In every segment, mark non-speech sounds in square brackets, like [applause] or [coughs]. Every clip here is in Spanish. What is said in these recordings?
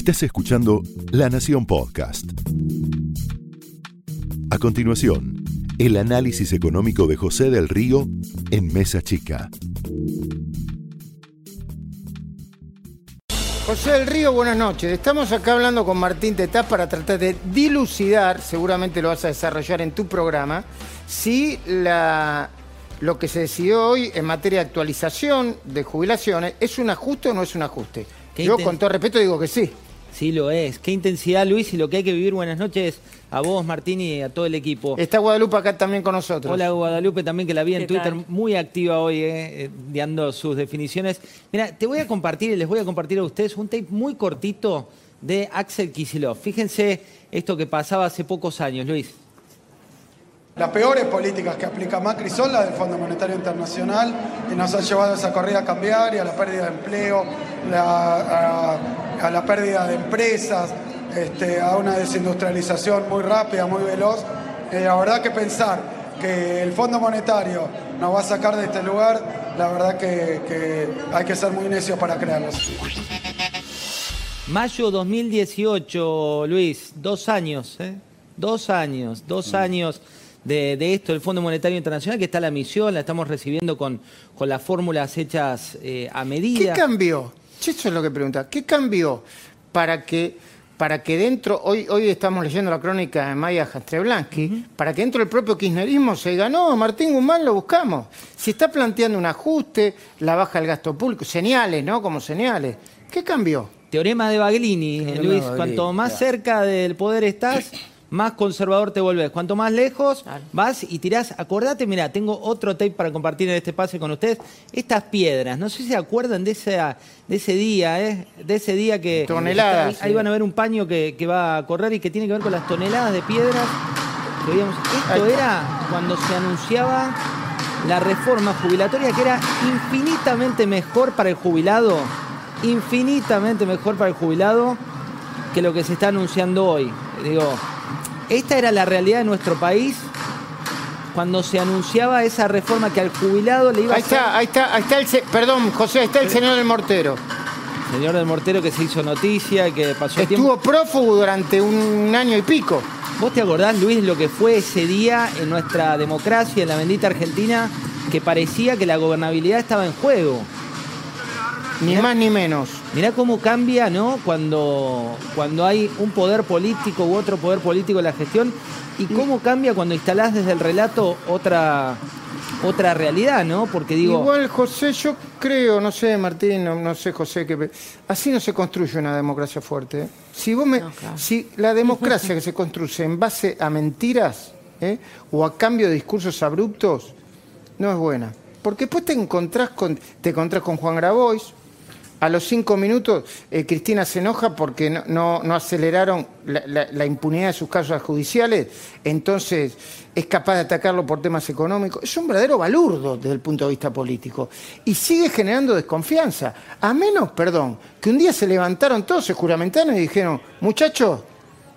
Estás escuchando La Nación Podcast. A continuación, el análisis económico de José del Río en Mesa Chica. José del Río, buenas noches. Estamos acá hablando con Martín Tetaz para tratar de dilucidar, seguramente lo vas a desarrollar en tu programa, si la, lo que se decidió hoy en materia de actualización de jubilaciones es un ajuste o no es un ajuste. ¿Qué Yo con todo respeto digo que sí. Sí, lo es. Qué intensidad, Luis, y lo que hay que vivir. Buenas noches a vos, Martín, y a todo el equipo. Está Guadalupe acá también con nosotros. Hola, Guadalupe, también que la vi en ¿Qué Twitter, tal? muy activa hoy, eh, eh, dando sus definiciones. Mira, te voy a compartir y les voy a compartir a ustedes un tape muy cortito de Axel Kicillof. Fíjense esto que pasaba hace pocos años, Luis. Las peores políticas que aplica Macri son las del Fondo Monetario Internacional y nos han llevado a esa corrida cambiaria, a la pérdida de empleo, la- a, a la pérdida de empresas, este, a una desindustrialización muy rápida, muy veloz. Eh, la verdad que pensar que el Fondo Monetario nos va a sacar de este lugar, la verdad que, que hay que ser muy necios para creerlo. Mayo 2018, Luis, dos años, ¿eh? Dos años, Mm. dos años de, de esto, el Fondo Monetario Internacional, que está la misión, la estamos recibiendo con, con las fórmulas hechas eh, a ¿Qué medida. cambió? Eso es lo que pregunta. ¿Qué cambió para que, para que dentro, hoy, hoy estamos leyendo la crónica de Maya Jastreblansky, para que dentro del propio kirchnerismo se diga, no, Martín Guzmán lo buscamos. Si está planteando un ajuste, la baja del gasto público, señales, ¿no? Como señales. ¿Qué cambió? Teorema de Baglini, Teorema Luis, de Baglini, cuanto más claro. cerca del poder estás, más conservador te volvés. Cuanto más lejos Claro. vas y tirás, acordate, mira, tengo otro tape para compartir en este pase con ustedes, estas piedras, no sé si se acuerdan de, esa, de ese día, ¿eh? de ese día que... Toneladas, Ahí, ahí sí. van a ver un paño que, que va a correr y que tiene que ver con las toneladas de piedras que veíamos. Esto era cuando se anunciaba la reforma jubilatoria que era infinitamente mejor para el jubilado, infinitamente mejor para el jubilado que lo que se está anunciando hoy. Digo, esta era la realidad de nuestro país cuando se anunciaba esa reforma que al jubilado le iba Ahí a hacer... está, ahí está, ahí está el, se- perdón, José, ahí está el señor del mortero. Señor del Mortero que se hizo noticia que pasó tiempo. Estuvo prófugo durante un año y pico. ¿Vos te acordás, Luis, lo que fue ese día en nuestra democracia, en la bendita Argentina, que parecía que la gobernabilidad estaba en juego? Ni más ni menos. Mirá cómo cambia, ¿no? Cuando, cuando hay un poder político u otro poder político en la gestión y cómo cambia cuando instalás desde el relato otra, otra realidad, ¿no? Porque digo, Igual, José, yo creo, no sé, Martín, no, no sé, José, que así no se construye una democracia fuerte. ¿eh? Si vos me, No, claro. si la democracia que se construye en base a mentiras ¿eh? o a cambio de discursos abruptos, no es buena. Porque después te encontrás con, te encontrás con Juan Grabois. A los cinco minutos, eh, Cristina se enoja porque no, aceleraron la impunidad de sus casos judiciales, entonces es capaz de atacarlo por temas económicos. Es un verdadero balurdo desde el punto de vista político. Y sigue generando desconfianza. A menos, perdón, que un día se levantaron todos, se juramentaron y dijeron, muchachos,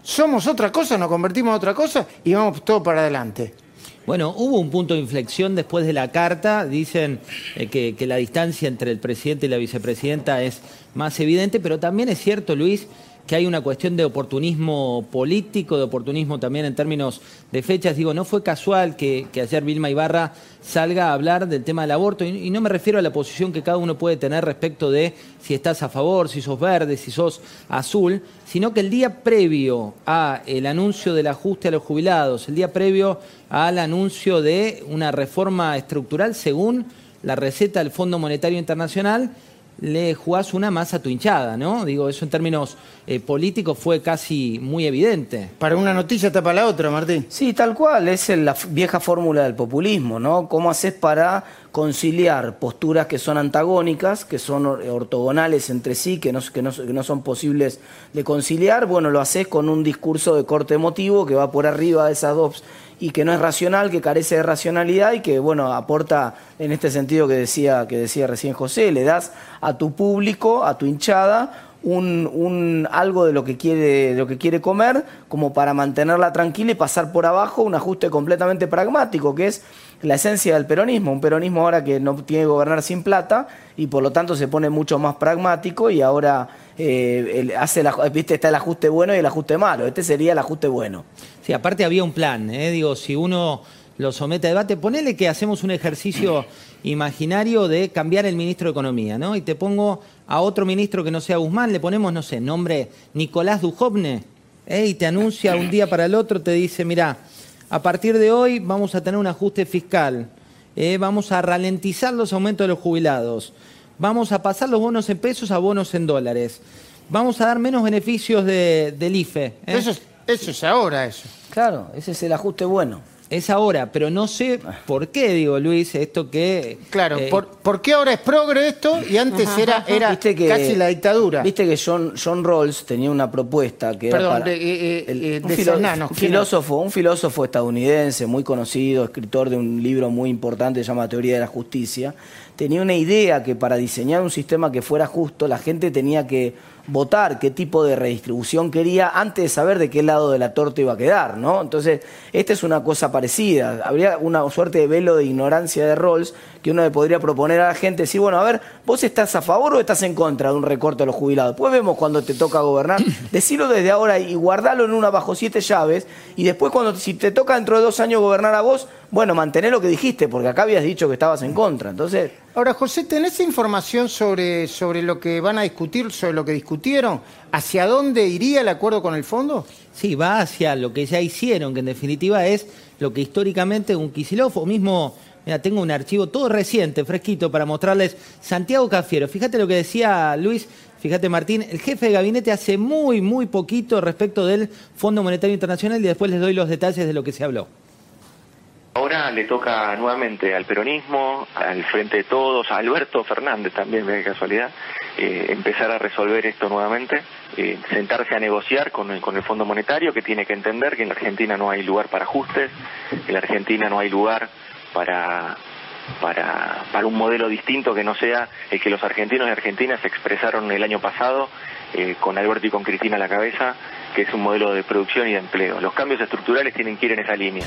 somos otra cosa, nos convertimos en otra cosa y vamos todo para adelante. Bueno, hubo un punto de inflexión después de la carta. Dicen eh, que, que la distancia entre el presidente y la vicepresidenta es más evidente, pero también es cierto, Luis, que hay una cuestión de oportunismo político, de oportunismo también en términos de fechas. Digo, no fue casual que, ayer Vilma Ibarra salga a hablar del tema del aborto, y, y no me refiero a la posición que cada uno puede tener respecto de si estás a favor, si sos verde, si sos azul, sino que el día previo a el anuncio del ajuste a los jubilados, el día previo al anuncio de una reforma estructural según la receta del Fondo Monetario Internacional, le jugás una más a tu hinchada, ¿no? Digo, eso en términos eh, políticos fue casi muy evidente. Para una noticia tapa la otra, Martín. Sí, tal cual, es la vieja fórmula del populismo, ¿no? ¿Cómo haces para conciliar posturas que son antagónicas, que son or- ortogonales entre sí, que no, que no- que no son posibles de conciliar? Bueno, lo haces con un discurso de corte emotivo que va por arriba de esas dos y que no es racional, que carece de racionalidad y que, bueno, aporta en este sentido que decía, que decía recién José, le das a tu público, a tu hinchada, un, un algo de lo que quiere de lo que quiere comer como para mantenerla tranquila y pasar por abajo un ajuste completamente pragmático que es la esencia del peronismo un peronismo ahora que no tiene que gobernar sin plata y por lo tanto se pone mucho más pragmático y ahora eh, el- hace la, viste está el ajuste bueno y el ajuste malo este sería el ajuste bueno Sí, aparte había un plan, ¿eh? digo, si uno lo somete a debate, ponele que hacemos un ejercicio [coughs] imaginario de cambiar el ministro de Economía, ¿no? Y te pongo a otro ministro que no sea Guzmán, le ponemos, no sé, nombre Nicolás Dujovne, ¿eh? y te anuncia un día para el otro, te dice, mira, a partir de hoy vamos a tener un ajuste fiscal, ¿eh? vamos a ralentizar los aumentos de los jubilados, vamos a pasar los bonos en pesos a bonos en dólares, vamos a dar menos beneficios de- del IFE. ¿eh? Eso es, eso es ahora, eso. claro ese es el ajuste bueno Es ahora, pero no sé por qué, digo Luis, esto que... Claro, eh, por, ¿por qué ahora es progre esto y antes era, era Viste que- casi la dictadura? Viste que John, John Rawls tenía una propuesta que era Perdón, para- de- eh, eh, el- eh, un de filo- Cernanos, un ¿quién filósofo, un filósofo estadounidense muy conocido, escritor de un libro muy importante que se llama Teoría de la Justicia, tenía una idea que para diseñar un sistema que fuera justo, la gente tenía que votar qué tipo de redistribución quería antes de saber de qué lado de la torta iba a quedar, ¿no? Entonces, esta es una cosa parecida. Habría una suerte de velo de ignorancia de Rawls que uno le podría proponer a la gente, decir, bueno, a ver, ¿vos estás a favor o estás en contra de un recorte a los jubilados? Después vemos cuando te toca gobernar, [coughs] decirlo desde ahora y guardalo en una bajo siete llaves, y después cuando si te toca dentro de dos años gobernar a vos, bueno, mantener lo que dijiste, porque acá habías dicho que estabas en contra. Entonces, Ahora, José, ¿tenés información sobre, sobre lo que van a discutir, sobre lo que discutieron? ¿Hacia dónde iría el acuerdo con el fondo? Sí, va hacia lo que ya hicieron, que en definitiva es lo que históricamente un Kicillof o mismo, mira, tengo un archivo todo reciente, fresquito, para mostrarles Santiago Cafiero. Fíjate lo que decía Luis, fíjate Martín, el jefe de gabinete hace muy, muy poquito respecto del Fondo Monetario Internacional y después les doy los detalles de lo que se habló. Ahora le toca nuevamente al peronismo, al Frente de Todos, a Alberto Fernández también, de casualidad, eh, empezar a resolver esto nuevamente, eh, sentarse a negociar con el, con el Fondo Monetario, que tiene que entender que en la Argentina no hay lugar para ajustes, en la Argentina no hay lugar para, para, para un modelo distinto que no sea el que los argentinos y argentinas expresaron el año pasado eh, con Alberto y con Cristina a la cabeza, que es un modelo de producción y de empleo. Los cambios estructurales tienen que ir en esa línea.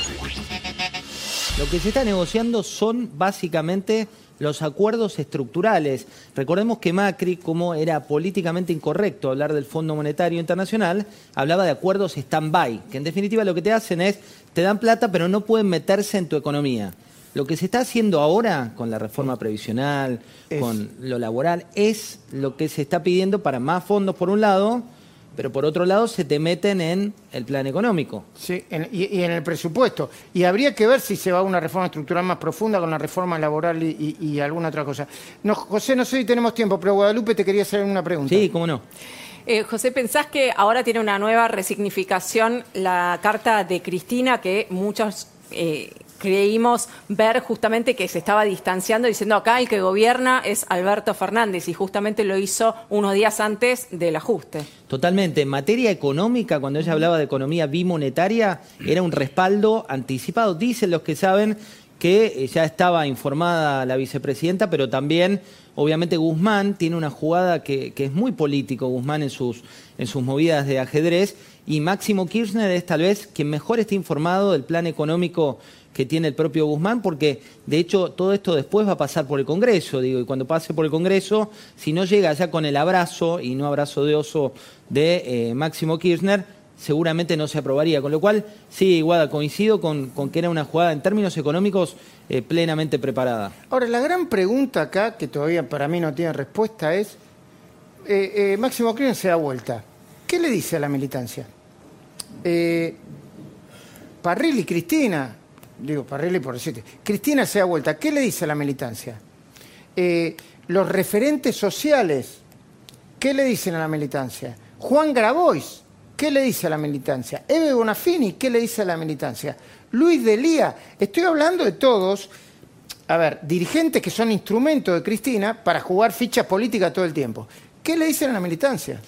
Lo que se está negociando son básicamente los acuerdos estructurales. Recordemos que Macri, como era políticamente incorrecto hablar del Fondo Monetario Internacional, hablaba de acuerdos stand-by, que en definitiva lo que te hacen es, te dan plata pero no pueden meterse en tu economía. Lo que se está haciendo ahora con la reforma previsional, Es- con lo laboral, es lo que se está pidiendo para más fondos por un lado, pero por otro lado se te meten en el plan económico. Sí, en- y, y en el presupuesto. Y habría que ver si se va a una reforma estructural más profunda con la reforma laboral y, y- y alguna otra cosa. No, José, no sé si tenemos tiempo, pero Guadalupe te quería hacer una pregunta. Sí, cómo no. Eh, José, ¿pensás que ahora tiene una nueva resignificación la carta de Cristina que muchos eh, creímos ver justamente que se estaba distanciando diciendo acá el que gobierna es Alberto Fernández y justamente lo hizo unos días antes del ajuste? Totalmente. En materia económica, cuando ella hablaba de economía bimonetaria, era un respaldo anticipado. Dicen los que saben que eh, ya estaba informada la vicepresidenta, pero también, obviamente, Guzmán tiene una jugada que, es muy político, Guzmán en sus, en sus movidas de ajedrez, y Máximo Kirchner es tal vez quien mejor esté informado del plan económico que tiene el propio Guzmán, porque de hecho todo esto después va a pasar por el Congreso, digo, y cuando pase por el Congreso, si no llega ya con el abrazo, y no abrazo de oso, de eh, Máximo Kirchner, seguramente no se aprobaría. Con lo cual, sí, Guada, coincido con, que era una jugada en términos económicos eh, plenamente preparada. Ahora, la gran pregunta acá, que todavía para mí no tiene respuesta, es, eh, Máximo Kirchner se da vuelta. ¿Qué le dice a la militancia? Eh, Parrilli, Cristina, digo Parrilli por decirte, Cristina se da vuelta. ¿Qué le dice a la militancia? Eh, los referentes sociales, ¿qué le dicen a la militancia? Juan Grabois, ¿qué le dice a la militancia? Eve Bonafini, ¿qué le dice a la militancia? Luis Delía, estoy hablando de todos, a ver, dirigentes que son instrumentos de Cristina para jugar fichas políticas todo el tiempo. ¿Qué le dicen a la militancia?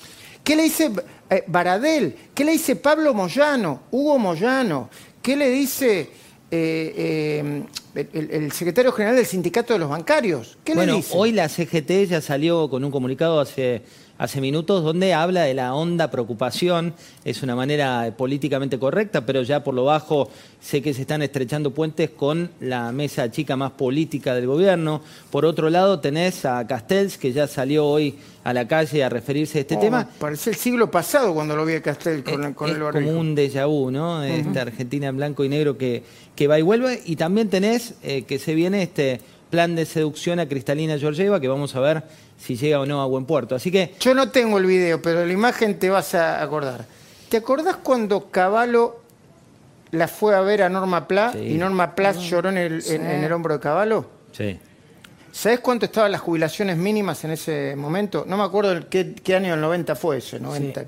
¿Qué le dice eh, Baradel? ¿Qué le dice Pablo Moyano, Hugo Moyano? ¿Qué le dice eh, eh, el, el secretario general del sindicato de los bancarios? ¿Qué bueno, le dice? hoy la CGT ya salió con un comunicado hace hace minutos, donde habla de la honda preocupación. Es una manera políticamente correcta, pero ya por lo bajo sé que se están estrechando puentes con la mesa chica más política del gobierno. Por otro lado, tenés a Castells, que ya salió hoy a la calle a referirse a este Oh, tema. Parece el siglo pasado cuando lo vi a Castel con, Eh, con es el como barbijo. un déjà vu, ¿no? Esta Argentina en blanco y negro que, que va y vuelve. Y también tenés eh, que se viene este plan de seducción a Cristalina Georgieva, que vamos a ver si llega o no a buen puerto. Así que Yo no tengo el video, pero la imagen te vas a acordar. ¿Te acordás cuando Caballo la fue a ver a Norma Pla Sí. y Norma Pla lloró en el, en- en el hombro de Caballo? sí. ¿Sabés cuánto estaban las jubilaciones mínimas en ese momento? No me acuerdo el qué, qué año del 90 fue ese, 90.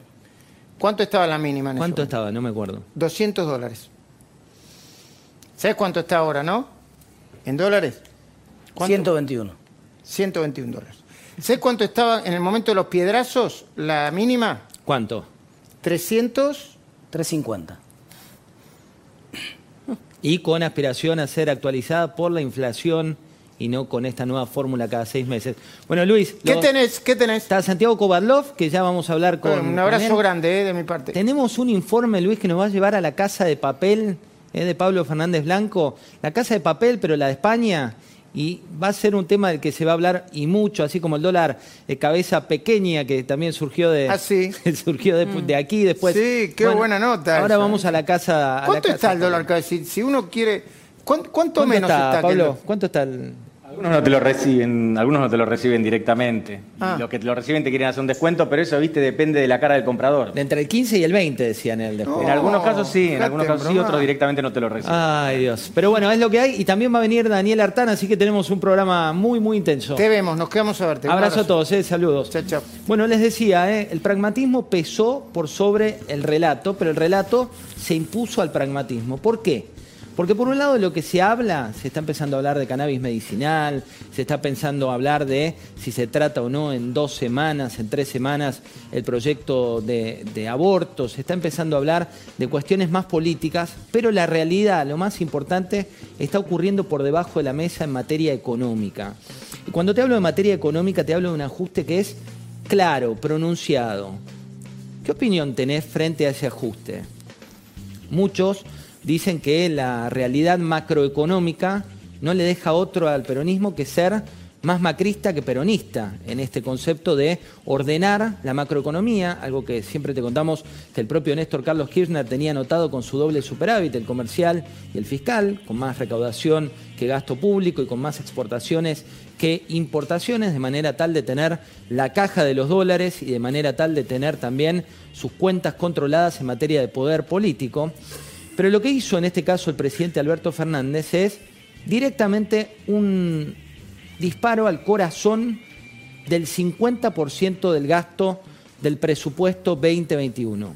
¿Cuánto estaba la mínima en ese ¿Cuánto estaba? No me acuerdo. 200 dólares. ¿Sabés cuánto está ahora, no? ¿En dólares? ¿Cuánto? 121. 121 dólares. ¿Sabés cuánto estaba en el momento de los piedrazos la mínima? ¿Cuánto? 300. 350. Y con aspiración a ser actualizada por la inflación y no con esta nueva fórmula cada seis meses. Bueno, Luis, ¿Qué lo- tenés? ¿Qué tenés? está Santiago Kovarlov, que ya vamos a hablar con... un abrazo con él. grande eh, de mi parte. Tenemos un informe, Luis, que nos va a llevar a la casa de papel eh, de Pablo Fernández Blanco. La casa de papel, pero la de España. Y va a ser un tema del que se va a hablar y mucho, así como el dólar de cabeza pequeña, que también surgió de, Ah, sí. [laughs] surgió de, de aquí después. Sí, qué buena nota Ahora esa. vamos a la casa. a la ¿Cuánto casa está el dólar? vez? Si, si uno quiere. ¿Cuánto, cuánto ¿Cuánto menos está, está? que Pablo? lo- ¿Cuánto está el.? Algunos no te lo reciben, algunos no te lo reciben directamente. Ah. Y Los que te lo reciben te quieren hacer un descuento, pero eso, viste, depende de la cara del comprador. De entre el 15 y el 20, decían el después. En algunos casos sí, en algunos casos sí, otros directamente no te lo reciben. Ay, Dios. Pero bueno, es lo que hay. Y también va a venir Daniel Artán, así que tenemos un programa muy, muy intenso. Te vemos, nos quedamos a verte. Abrazo a todos, eh, saludos. Chao, chao. Bueno, les decía, eh, el pragmatismo pesó por sobre el relato, pero el relato se impuso al pragmatismo. ¿Por qué? Porque por un lado lo que se habla, se está empezando a hablar de cannabis medicinal, se está pensando a hablar de si se trata o no en dos semanas, en tres semanas, el proyecto de, de aborto, se está empezando a hablar de cuestiones más políticas, pero la realidad, lo más importante, está ocurriendo por debajo de la mesa en materia económica. Y cuando te hablo de materia económica, te hablo de un ajuste que es claro, pronunciado. ¿Qué opinión tenés frente a ese ajuste? Muchos dicen que la realidad macroeconómica no le deja otro al peronismo que ser más macrista que peronista en este concepto de ordenar la macroeconomía, algo que siempre te contamos que el propio Néstor Carlos Kirchner tenía anotado con su doble superávit, el comercial y el fiscal, con más recaudación que gasto público y con más exportaciones que importaciones, de manera tal de tener la caja de los dólares y de manera tal de tener también sus cuentas controladas en materia de poder político. Pero lo que hizo en este caso el presidente Alberto Fernández es directamente un disparo al corazón del 50% del gasto del presupuesto 2021.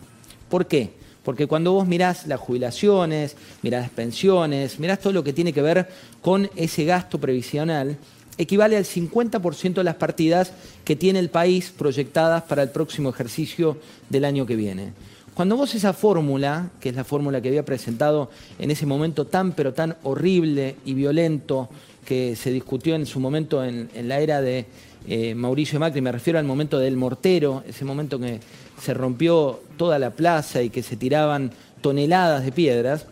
¿Por qué? Porque cuando vos mirás las jubilaciones, mirás las pensiones, mirás todo lo que tiene que ver con ese gasto previsional, equivale al 50% de las partidas que tiene el país proyectadas para el próximo ejercicio del año que viene. Cuando vos esa fórmula, que es la fórmula que había presentado en ese momento tan pero tan horrible y violento que se discutió en su momento en, la era de eh, Mauricio Macri, me refiero al momento del mortero, ese momento que se rompió toda la plaza y que se tiraban toneladas de piedras,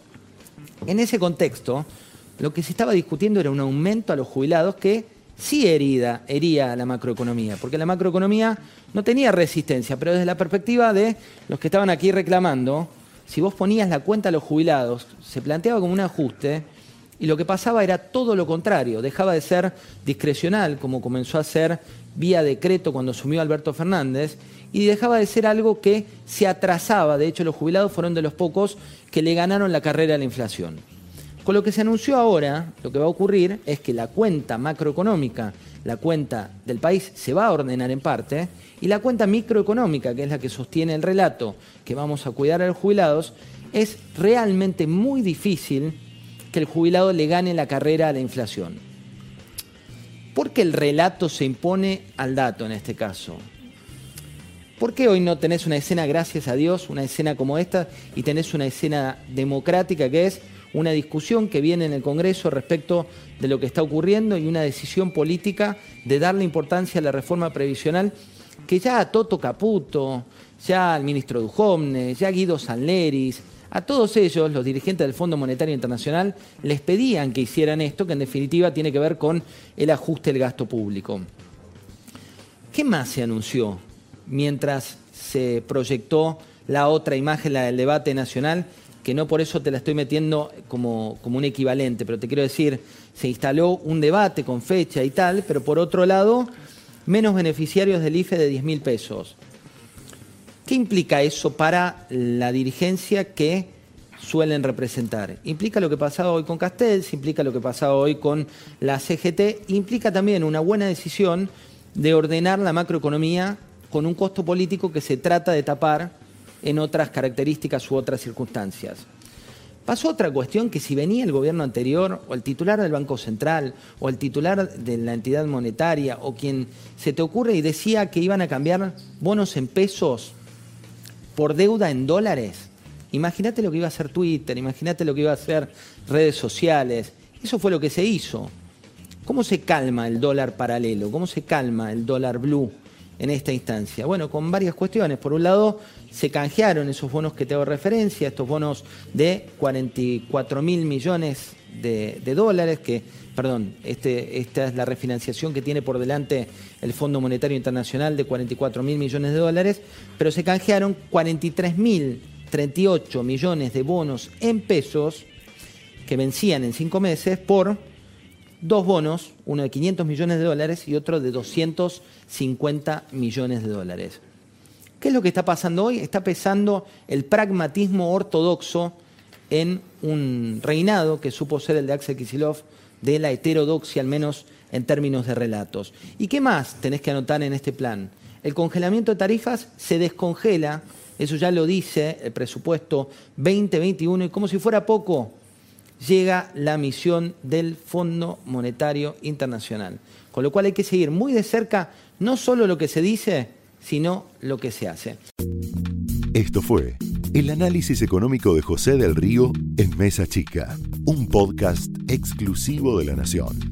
en ese contexto, lo que se estaba discutiendo era un aumento a los jubilados que sí herida, hería la macroeconomía, porque la macroeconomía no tenía resistencia, pero desde la perspectiva de los que estaban aquí reclamando, si vos ponías la cuenta a los jubilados, se planteaba como un ajuste y lo que pasaba era todo lo contrario, dejaba de ser discrecional, como comenzó a ser vía decreto cuando asumió Alberto Fernández, y dejaba de ser algo que se atrasaba, de hecho los jubilados fueron de los pocos que le ganaron la carrera a la inflación. Con lo que se anunció ahora, lo que va a ocurrir es que la cuenta macroeconómica, la cuenta del país, se va a ordenar en parte, y la cuenta microeconómica, que es la que sostiene el relato que vamos a cuidar a los jubilados, es realmente muy difícil que el jubilado le gane la carrera a la inflación. ¿Por qué el relato se impone al dato en este caso? ¿Por qué hoy no tenés una escena, gracias a Dios, una escena como esta y tenés una escena democrática que es una discusión que viene en el Congreso respecto de lo que está ocurriendo y una decisión política de darle importancia a la reforma previsional que ya a Toto Caputo, ya al ministro Dujovne, ya a Guido Sanleris, a todos ellos, los dirigentes del Fondo Monetario Internacional, les pedían que hicieran esto, que en definitiva tiene que ver con el ajuste del gasto público. ¿Qué más se anunció mientras se proyectó la otra imagen, la del debate nacional? Que no por eso te la estoy metiendo como, como un equivalente, pero te quiero decir, se instaló un debate con fecha y tal, pero por otro lado, menos beneficiarios del IFE de 10 mil pesos. ¿Qué implica eso para la dirigencia que suelen representar? Implica lo que pasaba hoy con Castells, implica lo que pasaba hoy con la CGT, implica también una buena decisión de ordenar la macroeconomía con un costo político que se trata de tapar en otras características u otras circunstancias. Pasó otra cuestión que si venía el gobierno anterior o el titular del Banco Central o el titular de la entidad monetaria o quien se te ocurre y decía que iban a cambiar bonos en pesos por deuda en dólares, imagínate lo que iba a hacer Twitter, imagínate lo que iba a hacer redes sociales. Eso fue lo que se hizo. ¿Cómo se calma el dólar paralelo? ¿Cómo se calma el dólar blue? En esta instancia? Bueno, con varias cuestiones. Por un lado, se canjearon esos bonos que te hago referencia, estos bonos de 44 mil millones de, dólares, que, perdón, este, esta es la refinanciación que tiene por delante el Fondo Monetario Internacional de 44 mil millones de dólares, pero se canjearon 43 mil 38 millones de bonos en pesos que vencían en cinco meses por dos bonos, uno de 500 millones de dólares y otro de 250 millones de dólares. ¿Qué es lo que está pasando hoy? Está pesando el pragmatismo ortodoxo en un reinado que supo ser el de Axel Kisilov, de la heterodoxia, al menos en términos de relatos. ¿Y qué más tenés que anotar en este plan? El congelamiento de tarifas se descongela, eso ya lo dice el presupuesto 2021, y como si fuera poco, llega la misión del Fondo Monetario Internacional. Con lo cual hay que seguir muy de cerca no solo lo que se dice, sino lo que se hace. Esto fue el análisis económico de José del Río en Mesa Chica, un podcast exclusivo de la Nación.